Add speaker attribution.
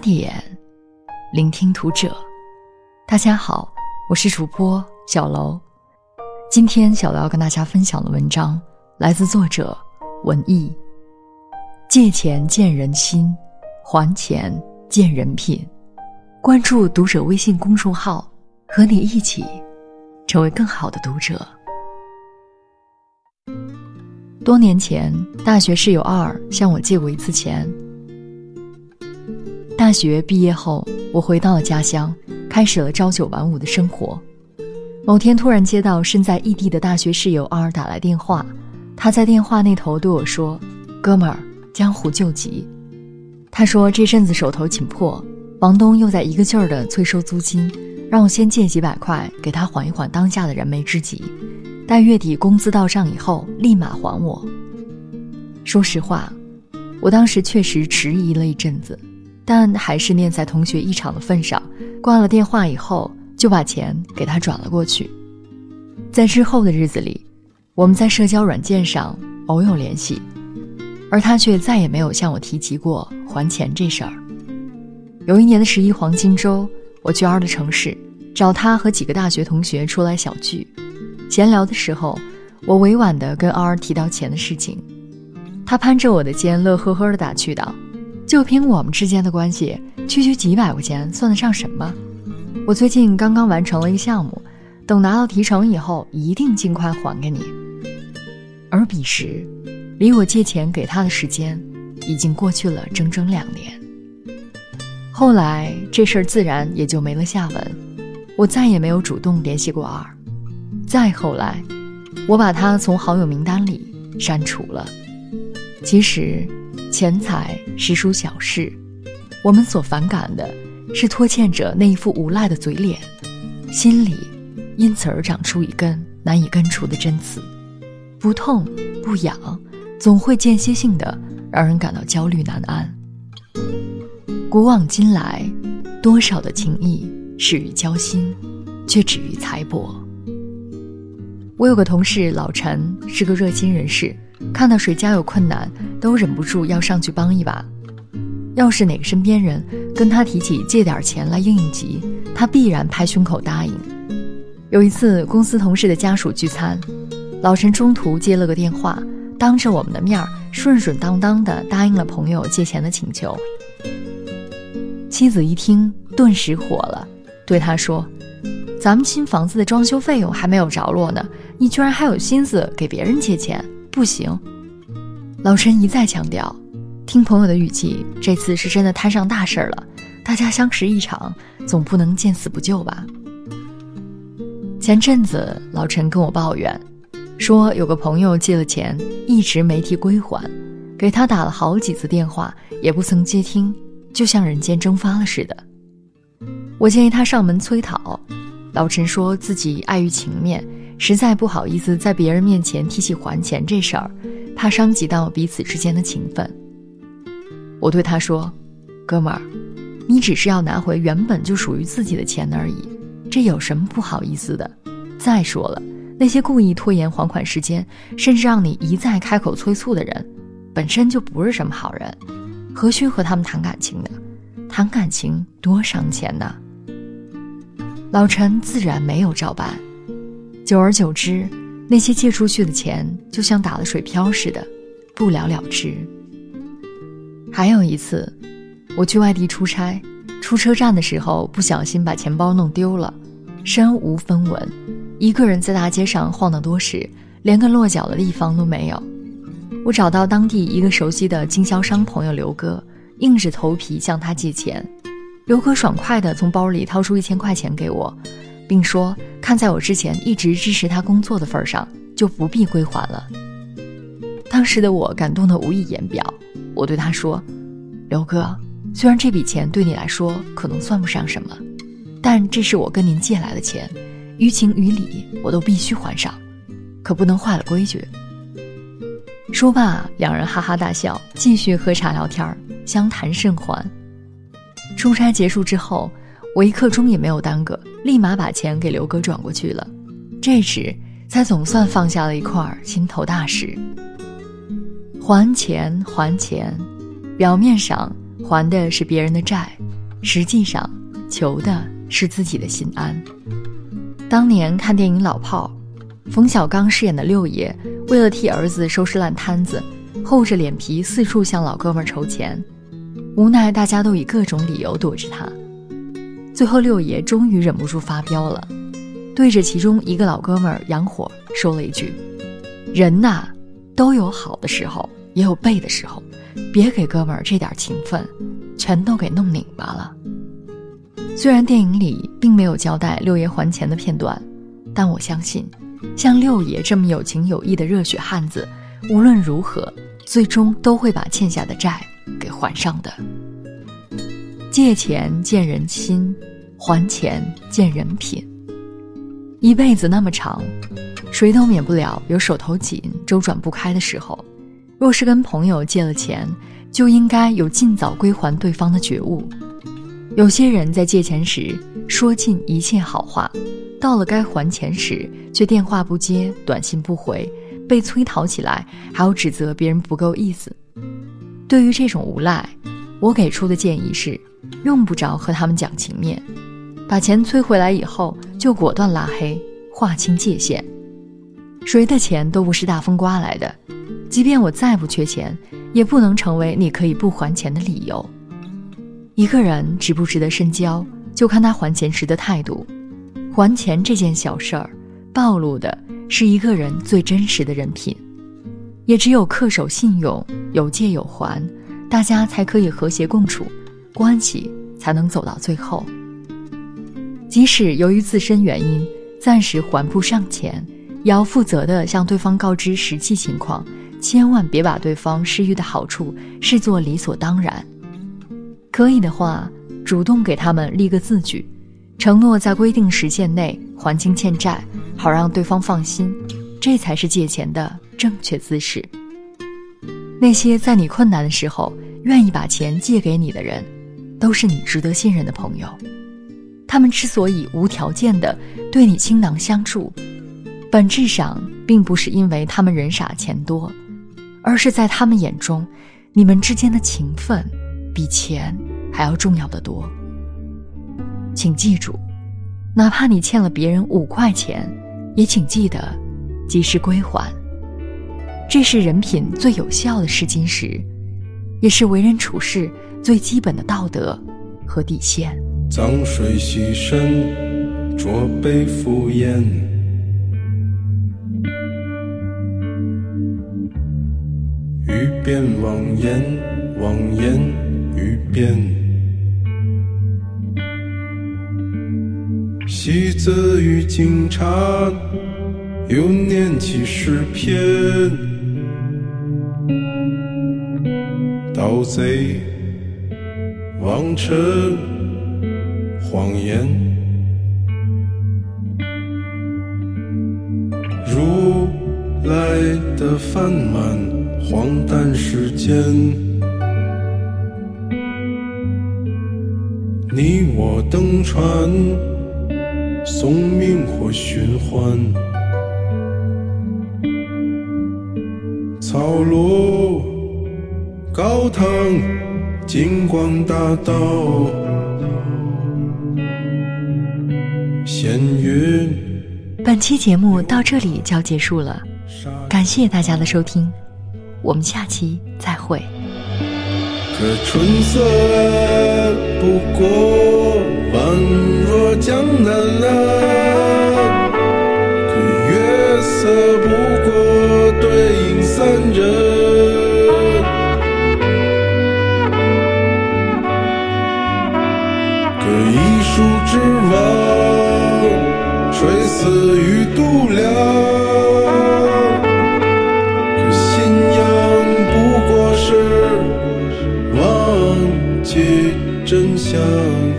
Speaker 1: 点，聆听读者。大家好，我是主播小楼。今天小楼要跟大家分享的文章来自作者文艺。借钱见人心，还钱见人品。关注读者微信公众号，和你一起成为更好的读者。多年前，大学室友二向我借过一次钱。大学毕业后，我回到了家乡，开始了朝九晚五的生活。某天，突然接到身在异地的大学室友 R 打来电话，他在电话那头对我说：“哥们儿，江湖救急。”他说这阵子手头紧迫，房东又在一个劲儿的催收租金，让我先借几百块给他缓一缓当下的燃眉之急，待月底工资到账以后立马还我。说实话，我当时确实迟疑了一阵子。但还是念在同学一场的份上，挂了电话以后就把钱给他转了过去。在之后的日子里，我们在社交软件上偶有联系，而他却再也没有向我提及过还钱这事儿。有一年的十一黄金周，我去 R 的城市找他和几个大学同学出来小聚，闲聊的时候，我委婉地跟 R 提到钱的事情，他攀着我的肩，乐呵呵地打趣道。就凭我们之间的关系，区区几百块钱算得上什么？我最近刚刚完成了一个项目，等拿到提成以后，一定尽快还给你。而彼时，离我借钱给他的时间，已经过去了整整两年。后来这事儿自然也就没了下文，我再也没有主动联系过二。再后来，我把他从好友名单里删除了。其实。钱财实属小事，我们所反感的是拖欠者那一副无赖的嘴脸，心里因此而长出一根难以根除的针刺，不痛不痒，总会间歇性的让人感到焦虑难安。古往今来，多少的情谊始于交心，却止于财帛。我有个同事老陈，是个热心人士。看到谁家有困难，都忍不住要上去帮一把。要是哪个身边人跟他提起借点钱来应应急，他必然拍胸口答应。有一次公司同事的家属聚餐，老陈中途接了个电话，当着我们的面顺顺当当的答应了朋友借钱的请求。妻子一听，顿时火了，对他说：“咱们新房子的装修费用还没有着落呢，你居然还有心思给别人借钱？”不行，老陈一再强调，听朋友的语气，这次是真的摊上大事儿了。大家相识一场，总不能见死不救吧？前阵子老陈跟我抱怨，说有个朋友借了钱，一直没提归还，给他打了好几次电话，也不曾接听，就像人间蒸发了似的。我建议他上门催讨，老陈说自己碍于情面。实在不好意思在别人面前提起还钱这事儿，怕伤及到彼此之间的情分。我对他说：“哥们儿，你只是要拿回原本就属于自己的钱而已，这有什么不好意思的？再说了，那些故意拖延还款时间，甚至让你一再开口催促的人，本身就不是什么好人，何须和他们谈感情呢？谈感情多伤钱呐！”老陈自然没有照办。久而久之，那些借出去的钱就像打了水漂似的，不了了之。还有一次，我去外地出差，出车站的时候不小心把钱包弄丢了，身无分文，一个人在大街上晃荡多时，连个落脚的地方都没有。我找到当地一个熟悉的经销商朋友刘哥，硬着头皮向他借钱。刘哥爽快地从包里掏出一千块钱给我。并说：“看在我之前一直支持他工作的份上，就不必归还了。”当时的我感动得无以言表。我对他说：“刘哥，虽然这笔钱对你来说可能算不上什么，但这是我跟您借来的钱，于情于理我都必须还上，可不能坏了规矩。”说罢，两人哈哈大笑，继续喝茶聊天，相谈甚欢。出差结束之后。我一刻钟也没有耽搁，立马把钱给刘哥转过去了。这时才总算放下了一块心头大石。还钱，还钱，表面上还的是别人的债，实际上求的是自己的心安。当年看电影《老炮》，冯小刚饰演的六爷，为了替儿子收拾烂摊子，厚着脸皮四处向老哥们儿筹钱，无奈大家都以各种理由躲着他。最后六爷终于忍不住发飙了，对着其中一个老哥们杨火说了一句：“人呐，都有好的时候，也有背的时候，别给哥们儿这点情分，全都给弄拧巴了。”虽然电影里并没有交代六爷还钱的片段，但我相信，像六爷这么有情有义的热血汉子，无论如何，最终都会把欠下的债给还上的。借钱见人心，还钱见人品。一辈子那么长，谁都免不了有手头紧、周转不开的时候。若是跟朋友借了钱，就应该有尽早归还对方的觉悟。有些人在借钱时说尽一切好话，到了该还钱时却电话不接、短信不回，被催讨起来还要指责别人不够意思。对于这种无赖，我给出的建议是。用不着和他们讲情面，把钱催回来以后就果断拉黑，划清界限。谁的钱都不是大风刮来的，即便我再不缺钱，也不能成为你可以不还钱的理由。一个人值不值得深交，就看他还钱时的态度。还钱这件小事儿，暴露的是一个人最真实的人品。也只有恪守信用，有借有还，大家才可以和谐共处。关系才能走到最后。即使由于自身原因暂时还不上钱，也要负责的向对方告知实际情况，千万别把对方施予的好处视作理所当然。可以的话，主动给他们立个字据，承诺在规定时限内还清欠债，好让对方放心。这才是借钱的正确姿势。那些在你困难的时候愿意把钱借给你的人。都是你值得信任的朋友，他们之所以无条件的对你倾囊相助，本质上并不是因为他们人傻钱多，而是在他们眼中，你们之间的情分比钱还要重要的多。请记住，哪怕你欠了别人五块钱，也请记得及时归还。这是人品最有效的试金石，也是为人处事。最基本的道德和底线。
Speaker 2: 脏水洗身，浊杯敷衍。欲辨妄言，妄言欲辨。戏子与警察，又念起诗篇。盗贼。望尘谎言，如来的饭满荒诞世间，你我登船，送命或寻欢，草庐高堂。金光大道，闲云。
Speaker 1: 本期节目到这里就要结束了，感谢大家的收听，我们下期再会。
Speaker 2: 可春色不过宛若江南啊，可月色不过对影三人。死于度量。可信仰不过是忘记真相。